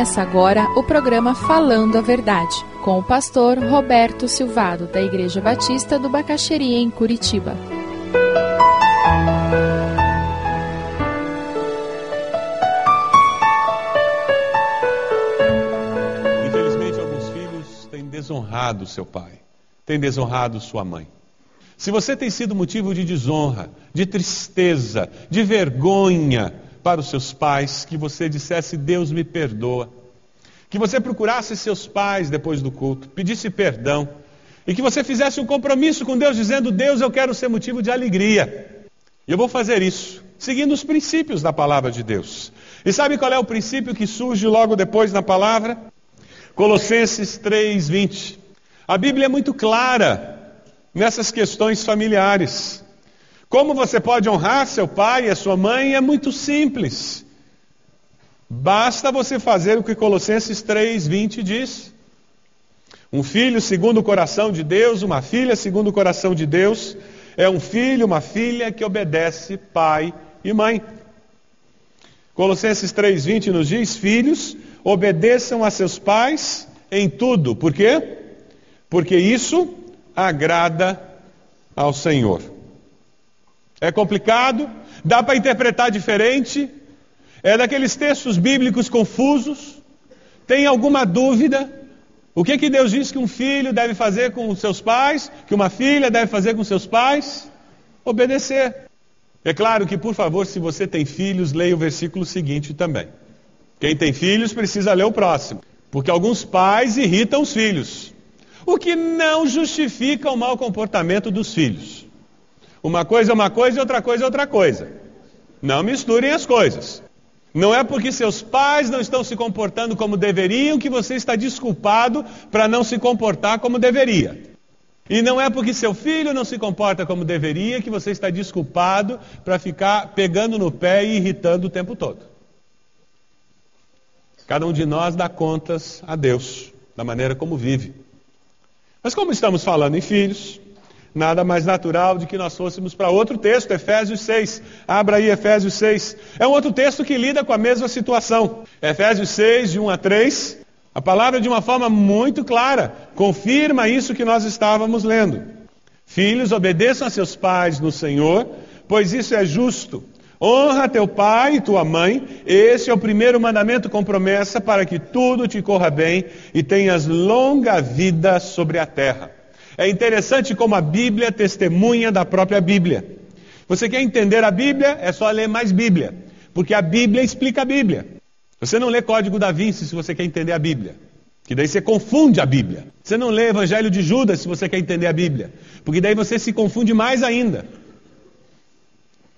Começa agora o programa Falando a Verdade, com o pastor Roberto Silvado, da Igreja Batista do Bacaxeria, em Curitiba. Infelizmente, alguns filhos têm desonrado seu pai, têm desonrado sua mãe. Se você tem sido motivo de desonra, de tristeza, de vergonha para os seus pais, que você dissesse: Deus me perdoa. Que você procurasse seus pais depois do culto, pedisse perdão. E que você fizesse um compromisso com Deus, dizendo: Deus, eu quero ser motivo de alegria. E eu vou fazer isso, seguindo os princípios da palavra de Deus. E sabe qual é o princípio que surge logo depois na palavra? Colossenses 3:20. A Bíblia é muito clara nessas questões familiares. Como você pode honrar seu pai e a sua mãe é muito simples. Basta você fazer o que Colossenses 3:20 diz. Um filho segundo o coração de Deus, uma filha segundo o coração de Deus, é um filho, uma filha que obedece pai e mãe. Colossenses 3:20 nos diz: "Filhos, obedeçam a seus pais em tudo". Por quê? Porque isso agrada ao Senhor. É complicado, dá para interpretar diferente, é daqueles textos bíblicos confusos. Tem alguma dúvida? O que, que Deus diz que um filho deve fazer com seus pais, que uma filha deve fazer com seus pais? Obedecer. É claro que, por favor, se você tem filhos, leia o versículo seguinte também. Quem tem filhos precisa ler o próximo, porque alguns pais irritam os filhos o que não justifica o mau comportamento dos filhos. Uma coisa é uma coisa e outra coisa é outra coisa. Não misturem as coisas. Não é porque seus pais não estão se comportando como deveriam que você está desculpado para não se comportar como deveria. E não é porque seu filho não se comporta como deveria que você está desculpado para ficar pegando no pé e irritando o tempo todo. Cada um de nós dá contas a Deus da maneira como vive. Mas como estamos falando em filhos, nada mais natural de que nós fôssemos para outro texto, Efésios 6. Abra aí Efésios 6. É um outro texto que lida com a mesma situação. Efésios 6, de 1 a 3. A palavra, de uma forma muito clara, confirma isso que nós estávamos lendo. Filhos, obedeçam a seus pais no Senhor, pois isso é justo. Honra teu pai e tua mãe, esse é o primeiro mandamento com promessa para que tudo te corra bem e tenhas longa vida sobre a terra. É interessante como a Bíblia testemunha da própria Bíblia. Você quer entender a Bíblia? É só ler mais Bíblia, porque a Bíblia explica a Bíblia. Você não lê Código da Vinci se você quer entender a Bíblia, que daí você confunde a Bíblia. Você não lê Evangelho de Judas se você quer entender a Bíblia, porque daí você se confunde mais ainda.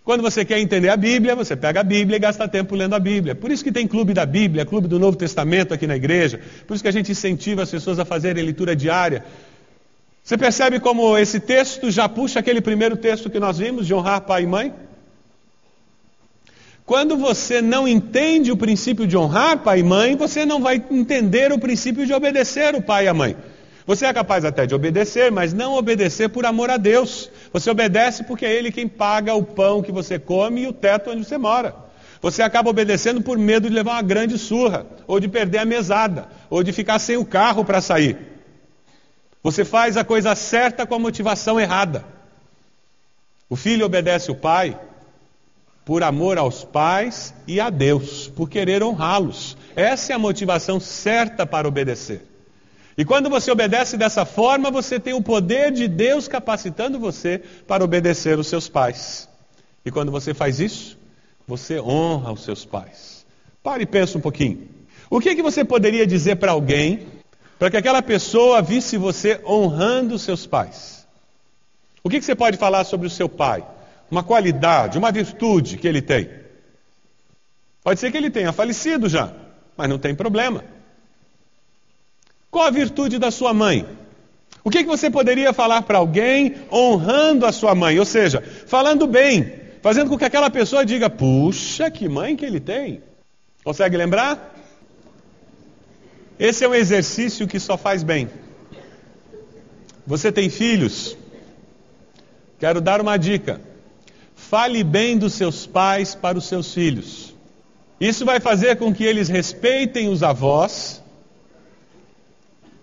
Quando você quer entender a Bíblia, você pega a Bíblia e gasta tempo lendo a Bíblia. Por isso que tem clube da Bíblia, clube do Novo Testamento aqui na igreja. Por isso que a gente incentiva as pessoas a fazerem leitura diária. Você percebe como esse texto já puxa aquele primeiro texto que nós vimos, de honrar pai e mãe? Quando você não entende o princípio de honrar pai e mãe, você não vai entender o princípio de obedecer o pai e a mãe. Você é capaz até de obedecer, mas não obedecer por amor a Deus. Você obedece porque é Ele quem paga o pão que você come e o teto onde você mora. Você acaba obedecendo por medo de levar uma grande surra, ou de perder a mesada, ou de ficar sem o carro para sair. Você faz a coisa certa com a motivação errada. O filho obedece o pai por amor aos pais e a Deus, por querer honrá-los. Essa é a motivação certa para obedecer. E quando você obedece dessa forma, você tem o poder de Deus capacitando você para obedecer os seus pais. E quando você faz isso, você honra os seus pais. Pare e pense um pouquinho. O que, é que você poderia dizer para alguém para que aquela pessoa visse você honrando seus pais? O que, que você pode falar sobre o seu pai? Uma qualidade, uma virtude que ele tem. Pode ser que ele tenha falecido já, mas não tem problema. Qual a virtude da sua mãe? O que, que você poderia falar para alguém honrando a sua mãe? Ou seja, falando bem, fazendo com que aquela pessoa diga: puxa, que mãe que ele tem. Consegue lembrar? Esse é um exercício que só faz bem. Você tem filhos? Quero dar uma dica. Fale bem dos seus pais para os seus filhos. Isso vai fazer com que eles respeitem os avós.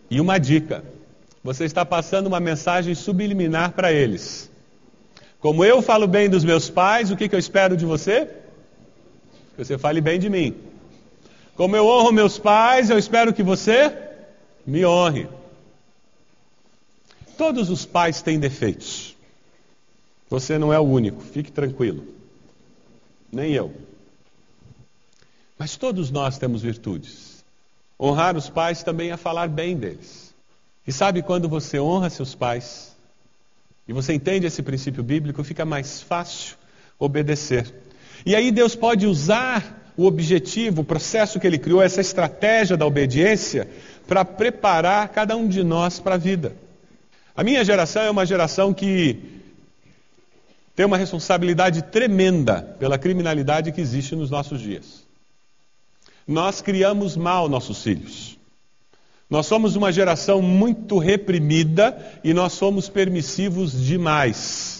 E uma dica: você está passando uma mensagem subliminar para eles. Como eu falo bem dos meus pais, o que, que eu espero de você? Que você fale bem de mim. Como eu honro meus pais, eu espero que você me honre. Todos os pais têm defeitos. Você não é o único, fique tranquilo. Nem eu. Mas todos nós temos virtudes. Honrar os pais também é falar bem deles. E sabe quando você honra seus pais e você entende esse princípio bíblico, fica mais fácil obedecer. E aí Deus pode usar o objetivo, o processo que ele criou, essa estratégia da obediência, para preparar cada um de nós para a vida. A minha geração é uma geração que tem uma responsabilidade tremenda pela criminalidade que existe nos nossos dias. Nós criamos mal nossos filhos. Nós somos uma geração muito reprimida e nós somos permissivos demais.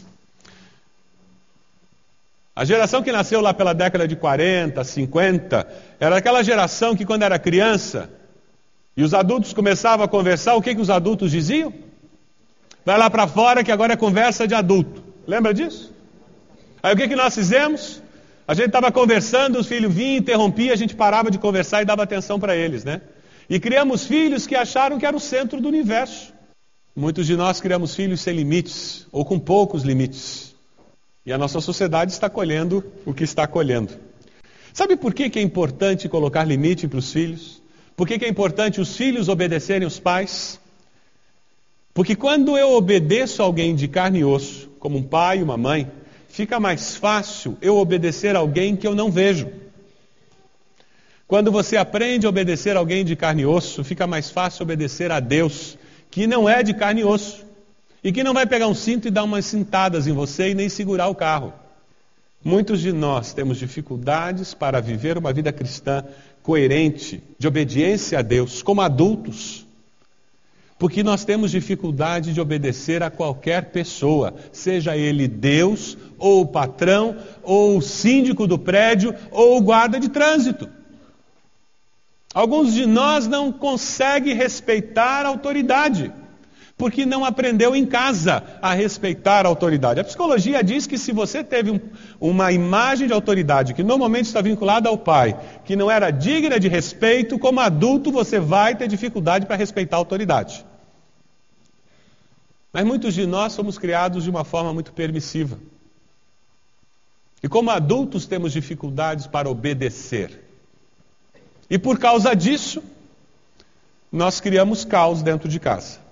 A geração que nasceu lá pela década de 40, 50, era aquela geração que, quando era criança, e os adultos começavam a conversar, o que, que os adultos diziam? Vai lá para fora que agora é conversa de adulto. Lembra disso? Aí o que, que nós fizemos? A gente estava conversando, os filhos vinham, interrompiam, a gente parava de conversar e dava atenção para eles, né? E criamos filhos que acharam que era o centro do universo. Muitos de nós criamos filhos sem limites, ou com poucos limites. E a nossa sociedade está colhendo o que está colhendo. Sabe por que, que é importante colocar limite para os filhos? Por que, que é importante os filhos obedecerem os pais? Porque quando eu obedeço alguém de carne e osso, como um pai e uma mãe, fica mais fácil eu obedecer alguém que eu não vejo. Quando você aprende a obedecer alguém de carne e osso, fica mais fácil obedecer a Deus, que não é de carne e osso, e que não vai pegar um cinto e dar umas cintadas em você e nem segurar o carro. Muitos de nós temos dificuldades para viver uma vida cristã coerente, de obediência a Deus, como adultos. Porque nós temos dificuldade de obedecer a qualquer pessoa, seja ele Deus, ou o patrão, ou o síndico do prédio, ou o guarda de trânsito. Alguns de nós não conseguem respeitar a autoridade, porque não aprendeu em casa a respeitar a autoridade. A psicologia diz que se você teve um, uma imagem de autoridade que normalmente está vinculada ao pai, que não era digna de respeito, como adulto você vai ter dificuldade para respeitar a autoridade. Mas muitos de nós somos criados de uma forma muito permissiva. E como adultos temos dificuldades para obedecer. E por causa disso, nós criamos caos dentro de casa.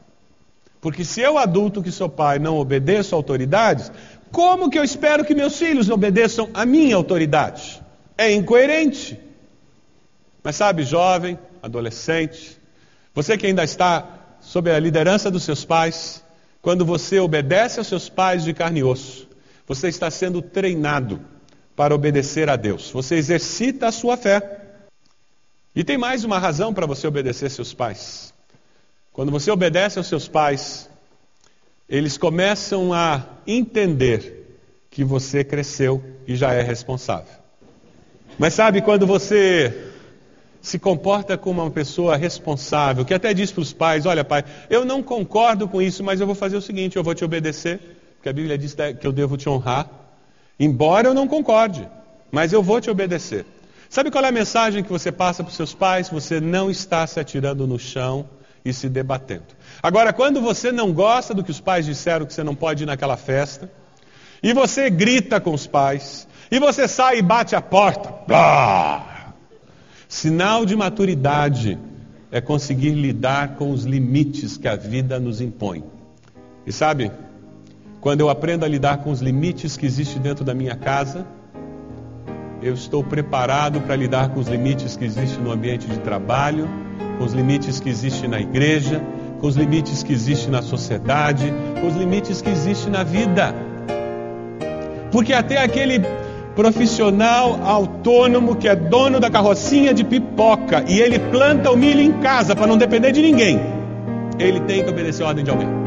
Porque se eu, adulto que sou pai, não obedeço a autoridades, como que eu espero que meus filhos obedeçam a minha autoridade? É incoerente. Mas sabe, jovem, adolescente, você que ainda está sob a liderança dos seus pais, quando você obedece aos seus pais de carne e osso, você está sendo treinado para obedecer a Deus. Você exercita a sua fé. E tem mais uma razão para você obedecer seus pais. Quando você obedece aos seus pais, eles começam a entender que você cresceu e já é responsável. Mas sabe quando você se comporta como uma pessoa responsável, que até diz para os pais: Olha, pai, eu não concordo com isso, mas eu vou fazer o seguinte: eu vou te obedecer, porque a Bíblia diz que eu devo te honrar, embora eu não concorde, mas eu vou te obedecer. Sabe qual é a mensagem que você passa para os seus pais? Você não está se atirando no chão e se debatendo. Agora, quando você não gosta do que os pais disseram que você não pode ir naquela festa, e você grita com os pais, e você sai e bate a porta, blá, Sinal de maturidade é conseguir lidar com os limites que a vida nos impõe. E sabe, quando eu aprendo a lidar com os limites que existem dentro da minha casa, eu estou preparado para lidar com os limites que existem no ambiente de trabalho, com os limites que existem na igreja, com os limites que existem na sociedade, com os limites que existem na vida. Porque até aquele profissional autônomo que é dono da carrocinha de pipoca e ele planta o milho em casa para não depender de ninguém, ele tem que obedecer a ordem de alguém.